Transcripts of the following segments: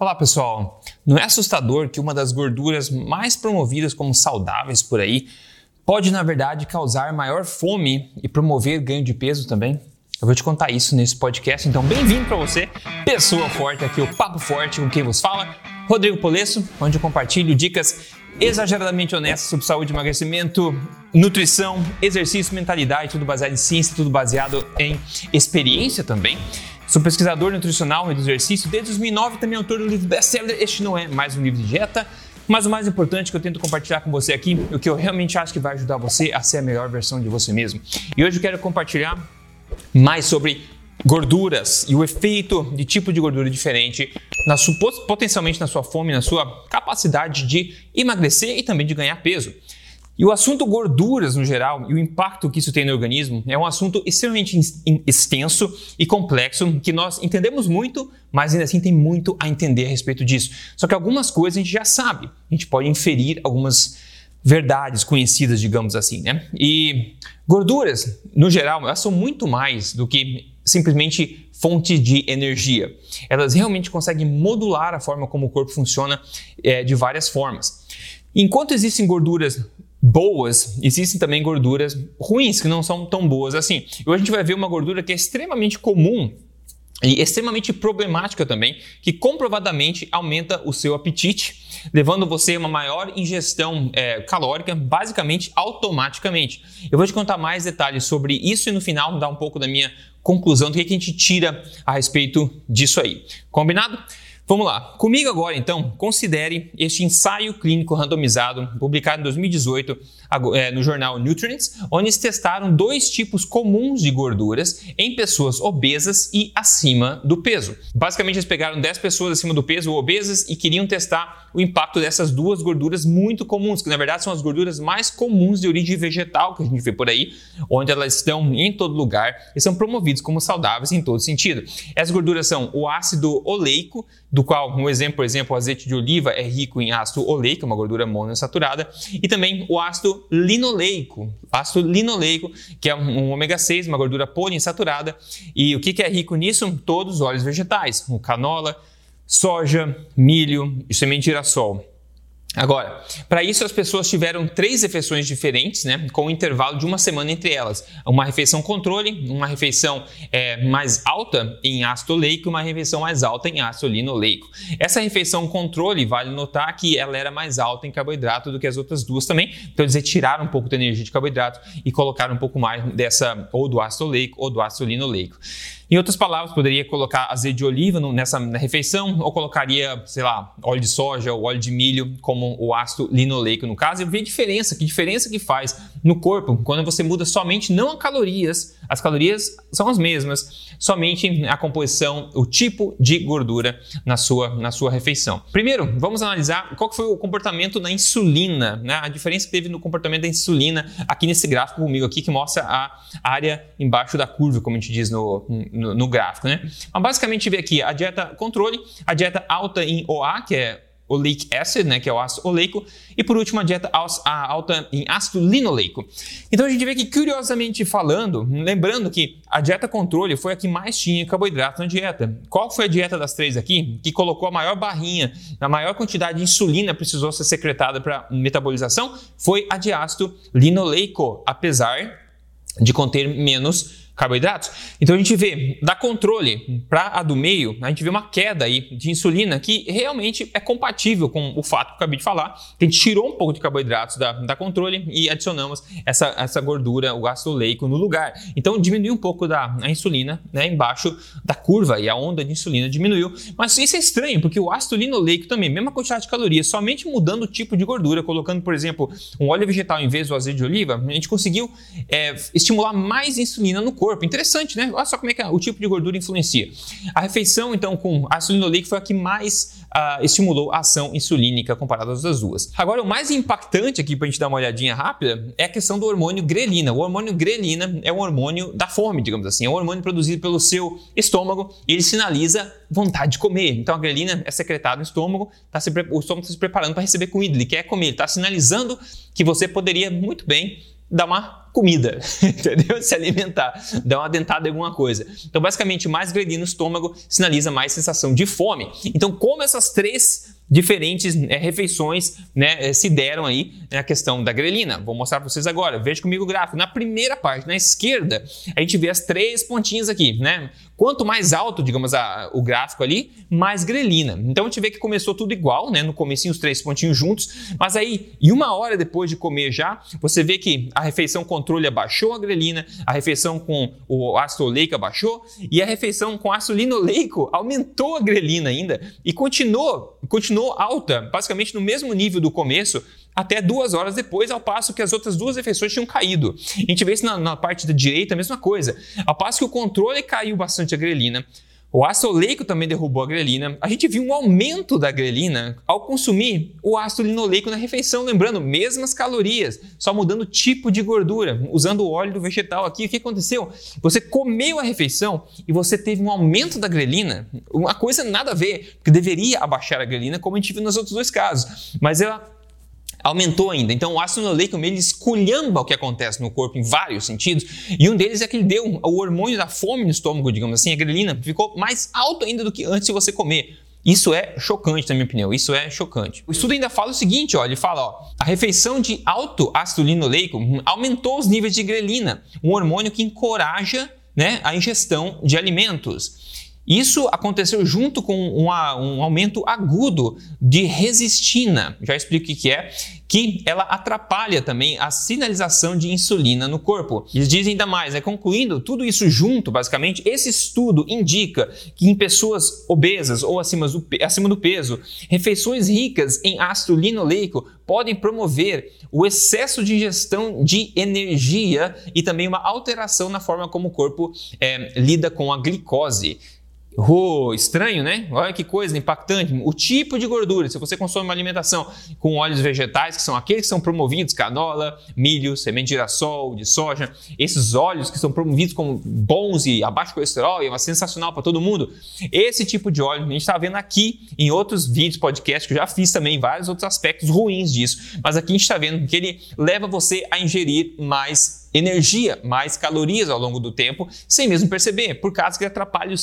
Olá pessoal, não é assustador que uma das gorduras mais promovidas como saudáveis por aí pode na verdade causar maior fome e promover ganho de peso também? Eu vou te contar isso nesse podcast, então bem-vindo para você, pessoa forte aqui, o Papo Forte com quem vos fala, Rodrigo Polesso, onde eu compartilho dicas exageradamente honestas sobre saúde, emagrecimento, nutrição, exercício, mentalidade, tudo baseado em ciência, tudo baseado em experiência também. Sou pesquisador nutricional e do exercício. Desde 2009 também autor do livro best-seller Este Não É Mais Um Livro de Dieta. Mas o mais importante que eu tento compartilhar com você aqui, o que eu realmente acho que vai ajudar você a ser a melhor versão de você mesmo. E hoje eu quero compartilhar mais sobre gorduras e o efeito de tipo de gordura diferente na sua, potencialmente na sua fome, na sua capacidade de emagrecer e também de ganhar peso. E o assunto gorduras no geral e o impacto que isso tem no organismo é um assunto extremamente extenso e complexo que nós entendemos muito, mas ainda assim tem muito a entender a respeito disso. Só que algumas coisas a gente já sabe, a gente pode inferir algumas verdades conhecidas, digamos assim, né? E gorduras, no geral, elas são muito mais do que simplesmente fonte de energia. Elas realmente conseguem modular a forma como o corpo funciona é, de várias formas. Enquanto existem gorduras boas, existem também gorduras ruins, que não são tão boas assim. E hoje a gente vai ver uma gordura que é extremamente comum e extremamente problemática também, que comprovadamente aumenta o seu apetite, levando você a uma maior ingestão é, calórica, basicamente automaticamente. Eu vou te contar mais detalhes sobre isso e no final dar um pouco da minha conclusão do que a gente tira a respeito disso aí. Combinado? Vamos lá. Comigo agora, então, considere este ensaio clínico randomizado publicado em 2018 é, no jornal Nutrients, onde eles testaram dois tipos comuns de gorduras em pessoas obesas e acima do peso. Basicamente, eles pegaram 10 pessoas acima do peso ou obesas e queriam testar o impacto dessas duas gorduras muito comuns, que na verdade são as gorduras mais comuns de origem vegetal que a gente vê por aí, onde elas estão em todo lugar e são promovidas como saudáveis em todo sentido. Essas gorduras são o ácido oleico, do qual, um exemplo, por exemplo, o azeite de oliva é rico em ácido oleico, uma gordura monoinsaturada, e também o ácido linoleico, ácido linoleico, que é um ômega 6, uma gordura poliinsaturada. E o que é rico nisso? Todos os óleos vegetais, o canola, soja, milho e semente de girassol. Agora, para isso as pessoas tiveram três refeições diferentes, né, com um intervalo de uma semana entre elas. Uma refeição controle, uma refeição é, mais alta em ácido oleico e uma refeição mais alta em ácido linoleico. Essa refeição controle, vale notar que ela era mais alta em carboidrato do que as outras duas também, então eles retiraram um pouco da energia de carboidrato e colocaram um pouco mais dessa, ou do ácido oleico ou do ácido linoleico. Em outras palavras, poderia colocar azeite de oliva nessa refeição ou colocaria, sei lá, óleo de soja ou óleo de milho como o ácido linoleico no caso. E ver a diferença, que diferença que faz no corpo quando você muda somente não a calorias, as calorias são as mesmas, somente a composição, o tipo de gordura na sua, na sua refeição. Primeiro, vamos analisar qual foi o comportamento da insulina, né? a diferença que teve no comportamento da insulina aqui nesse gráfico comigo aqui que mostra a área embaixo da curva, como a gente diz no no, no gráfico, né? Mas basicamente vê aqui a dieta controle, a dieta alta em OA, que é oleic acid, né, que é o ácido oleico, e por último a dieta alta em ácido linoleico. Então a gente vê que, curiosamente falando, lembrando que a dieta controle foi a que mais tinha carboidrato na dieta. Qual foi a dieta das três aqui que colocou a maior barrinha, a maior quantidade de insulina precisou ser secretada para metabolização? Foi a de ácido linoleico, apesar de conter menos carboidratos. Então a gente vê da controle para a do meio, a gente vê uma queda aí de insulina que realmente é compatível com o fato que eu acabei de falar, que a gente tirou um pouco de carboidratos da, da controle e adicionamos essa, essa gordura, o ácido oleico no lugar. Então diminuiu um pouco da a insulina né, embaixo da curva e a onda de insulina diminuiu. Mas isso é estranho, porque o ácido linoleico também, mesma quantidade de calorias, somente mudando o tipo de gordura, colocando, por exemplo, um óleo vegetal em vez do azeite de oliva, a gente conseguiu é, estimular mais insulina no corpo corpo. Interessante, né? Olha só como é que o tipo de gordura influencia. A refeição, então, com ácido linoleico foi a que mais uh, estimulou a ação insulínica comparada às outras duas. Agora, o mais impactante aqui para a gente dar uma olhadinha rápida é a questão do hormônio grelina. O hormônio grelina é um hormônio da fome, digamos assim. É um hormônio produzido pelo seu estômago e ele sinaliza vontade de comer. Então, a grelina é secretada no estômago, tá se, o estômago está se preparando para receber comida, ele quer comer, ele está sinalizando que você poderia muito bem dar uma comida, entendeu? Se alimentar, dar uma dentada em alguma coisa. Então, basicamente, mais grelina no estômago sinaliza mais sensação de fome. Então, como essas três diferentes é, refeições né, eh, se deram aí na questão da grelina. Vou mostrar para vocês agora. Veja comigo o gráfico. Na primeira parte, na esquerda, a gente vê as três pontinhas aqui, né? Quanto mais alto, digamos, a, o gráfico ali, mais grelina. Então a gente vê que começou tudo igual, né? No comecinho os três pontinhos juntos, mas aí, e uma hora depois de comer já, você vê que a refeição controle abaixou a grelina, a refeição com o ácido oleico abaixou e a refeição com ácido linoleico aumentou a grelina ainda e continuou, continuou alta, basicamente no mesmo nível do começo, até duas horas depois, ao passo que as outras duas refeições tinham caído. A gente vê isso na, na parte da direita, a mesma coisa. Ao passo que o controle caiu bastante a grelina, o ácido oleico também derrubou a grelina. A gente viu um aumento da grelina ao consumir o ácido linoleico na refeição, lembrando, mesmas calorias, só mudando o tipo de gordura, usando o óleo do vegetal aqui. O que aconteceu? Você comeu a refeição e você teve um aumento da grelina, uma coisa nada a ver, porque deveria abaixar a grelina, como a gente viu nos outros dois casos. Mas ela aumentou ainda. Então, o ácido linoleico ele esculhamba o que acontece no corpo em vários sentidos, e um deles é que ele deu o hormônio da fome no estômago, digamos assim, a grelina, ficou mais alto ainda do que antes de você comer. Isso é chocante, na minha opinião. Isso é chocante. O estudo ainda fala o seguinte, ó, ele fala, ó, a refeição de alto ácido linoleico aumentou os níveis de grelina, um hormônio que encoraja né, a ingestão de alimentos. Isso aconteceu junto com uma, um aumento agudo de resistina, já explico o que é, que ela atrapalha também a sinalização de insulina no corpo. Eles dizem ainda mais, né? concluindo tudo isso junto, basicamente, esse estudo indica que em pessoas obesas ou acima do, acima do peso, refeições ricas em ácido linoleico podem promover o excesso de ingestão de energia e também uma alteração na forma como o corpo é, lida com a glicose. Oh, estranho, né? Olha que coisa impactante. O tipo de gordura, se você consome uma alimentação com óleos vegetais, que são aqueles que são promovidos, canola, milho, semente de girassol, de soja, esses óleos que são promovidos como bons e abaixo colesterol, e é uma sensacional para todo mundo. Esse tipo de óleo a gente está vendo aqui em outros vídeos, podcasts, que eu já fiz também, vários outros aspectos ruins disso. Mas aqui a gente está vendo que ele leva você a ingerir mais energia, mais calorias ao longo do tempo, sem mesmo perceber, por causa que atrapalha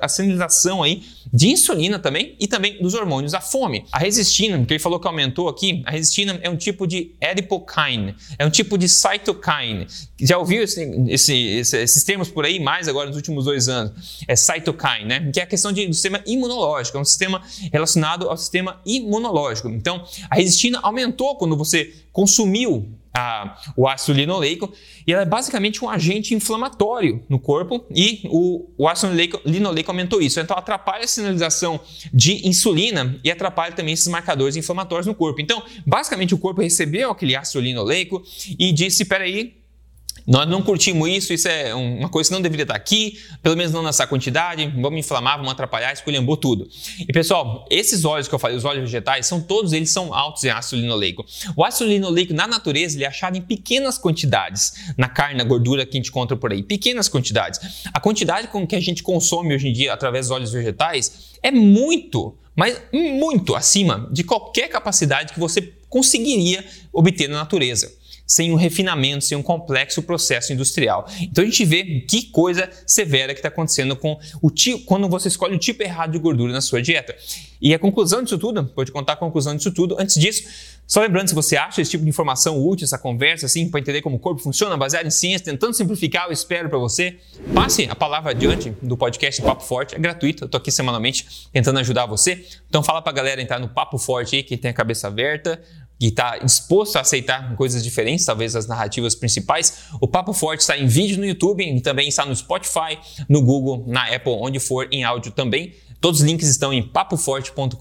a sinalização aí de insulina também e também dos hormônios da fome. A resistina, que ele falou que aumentou aqui, a resistina é um tipo de adipokine, é um tipo de cytokine. Já ouviu esse, esse, esse, esses termos por aí mais agora nos últimos dois anos? É cytokine, né? Que é a questão de, do sistema imunológico, é um sistema relacionado ao sistema imunológico. Então, a resistina aumentou quando você consumiu a, o ácido linoleico e ela é basicamente um agente inflamatório no corpo e o, o ácido linoleico, linoleico aumentou isso. Então atrapalha a sinalização de insulina e atrapalha também esses marcadores inflamatórios no corpo. Então, basicamente o corpo recebeu aquele ácido linoleico e disse, peraí, nós não curtimos isso, isso é uma coisa que não deveria estar aqui, pelo menos não nessa quantidade, vamos inflamar, vamos atrapalhar, esculhambou tudo. E pessoal, esses óleos que eu falei, os óleos vegetais, são todos eles são altos em ácido linoleico. O ácido linoleico na natureza ele é achado em pequenas quantidades, na carne, na gordura que a gente encontra por aí, pequenas quantidades. A quantidade com que a gente consome hoje em dia através dos óleos vegetais é muito, mas muito acima de qualquer capacidade que você conseguiria obter na natureza sem um refinamento, sem um complexo processo industrial. Então a gente vê que coisa severa que está acontecendo com o tipo, quando você escolhe o tipo errado de gordura na sua dieta. E a conclusão disso tudo, pode contar a conclusão disso tudo. Antes disso, só lembrando, se você acha esse tipo de informação útil, essa conversa, assim, para entender como o corpo funciona, baseado em ciência, tentando simplificar, eu espero para você, passe a palavra adiante do podcast Papo Forte, é gratuito, eu tô aqui semanalmente tentando ajudar você. Então fala para a galera entrar no Papo Forte aí, quem tem a cabeça aberta, e está disposto a aceitar coisas diferentes, talvez as narrativas principais, o Papo Forte está em vídeo no YouTube e também está no Spotify, no Google, na Apple, onde for em áudio também. Todos os links estão em papoforte.com.br.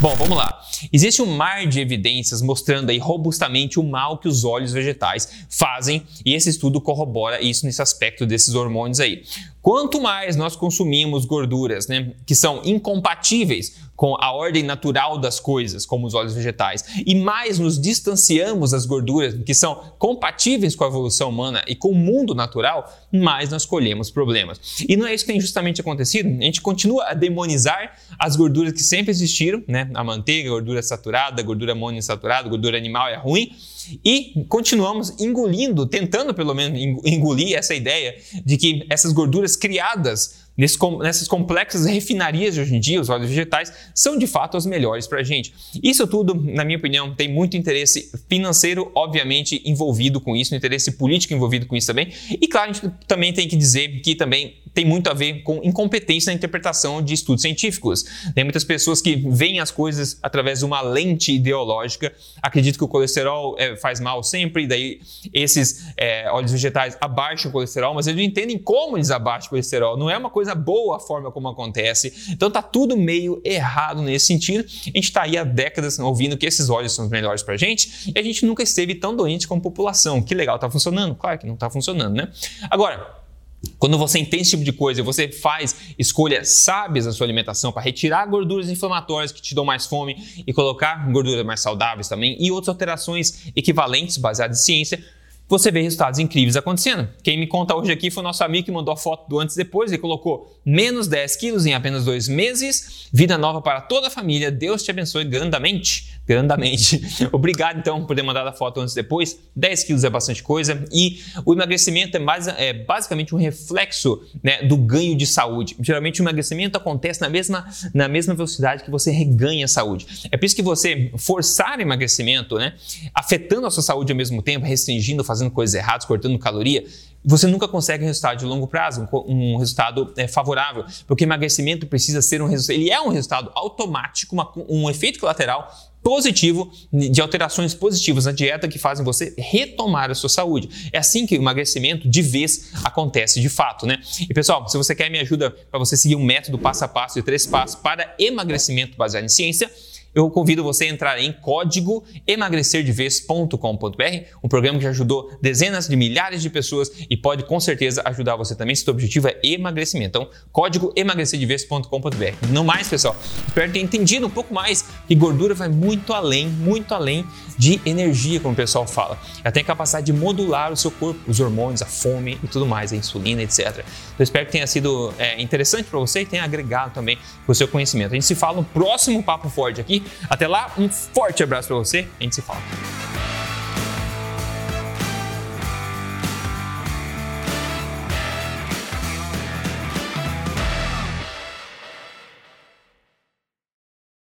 Bom, vamos lá. Existe um mar de evidências mostrando aí robustamente o mal que os óleos vegetais fazem e esse estudo corrobora isso nesse aspecto desses hormônios aí. Quanto mais nós consumimos gorduras, né, que são incompatíveis com a ordem natural das coisas, como os óleos vegetais, e mais nos distanciamos das gorduras que são compatíveis com a evolução humana e com o mundo natural, mais nós colhemos problemas. E não é isso que tem justamente acontecido. A gente continua a demonizar as gorduras que sempre existiram, né? A manteiga, a gordura saturada, gordura monoinsaturada, gordura animal é ruim. E continuamos engolindo, tentando pelo menos engolir essa ideia de que essas gorduras criadas Nessas complexas refinarias de hoje em dia, os óleos vegetais são de fato as melhores para a gente. Isso tudo, na minha opinião, tem muito interesse financeiro, obviamente, envolvido com isso, interesse político envolvido com isso também. E claro, a gente também tem que dizer que também tem muito a ver com incompetência na interpretação de estudos científicos. Tem muitas pessoas que veem as coisas através de uma lente ideológica, acreditam que o colesterol é, faz mal sempre, e daí esses é, óleos vegetais abaixam o colesterol, mas eles não entendem como eles abaixam o colesterol. Não é uma coisa boa a forma como acontece. Então tá tudo meio errado nesse sentido. A gente está aí há décadas ouvindo que esses óleos são os melhores para gente e a gente nunca esteve tão doente como população. Que legal, tá funcionando? Claro que não tá funcionando, né? Agora, quando você entende esse tipo de coisa, você faz escolhas sábias na sua alimentação para retirar gorduras inflamatórias que te dão mais fome e colocar gorduras mais saudáveis também e outras alterações equivalentes baseadas em ciência, você vê resultados incríveis acontecendo. Quem me conta hoje aqui foi o nosso amigo que mandou a foto do antes e depois. Ele colocou menos 10 quilos em apenas dois meses. Vida nova para toda a família. Deus te abençoe grandamente. Grandamente. Obrigado, então, por ter mandado a foto antes e depois. 10 quilos é bastante coisa. E o emagrecimento é, mais, é basicamente um reflexo né, do ganho de saúde. Geralmente o emagrecimento acontece na mesma, na mesma velocidade que você reganha a saúde. É por isso que você forçar o emagrecimento, né, afetando a sua saúde ao mesmo tempo, restringindo, fazendo coisas erradas, cortando caloria, você nunca consegue um resultado de longo prazo, um, resultado é, favorável, porque emagrecimento precisa ser um resultado, ele é um resultado automático, uma, um efeito colateral positivo de alterações positivas na dieta que fazem você retomar a sua saúde. É assim que o emagrecimento de vez acontece de fato, né? E pessoal, se você quer me ajuda para você seguir um método passo a passo de três passos para emagrecimento baseado em ciência, eu convido você a entrar em código emagrecerdeves.com.br, um programa que já ajudou dezenas de milhares de pessoas e pode com certeza ajudar você também se o objetivo é emagrecimento. Então, código emagrecerdeves.com.br. Não mais, pessoal. Espero ter entendido um pouco mais que gordura vai muito além, muito além de energia, como o pessoal fala. Ela tem a capacidade de modular o seu corpo, os hormônios, a fome e tudo mais, a insulina, etc. Então, eu espero que tenha sido é, interessante para você e tenha agregado também o seu conhecimento. A gente se fala no próximo Papo Forte aqui. Até lá, um forte abraço para você. A gente se fala.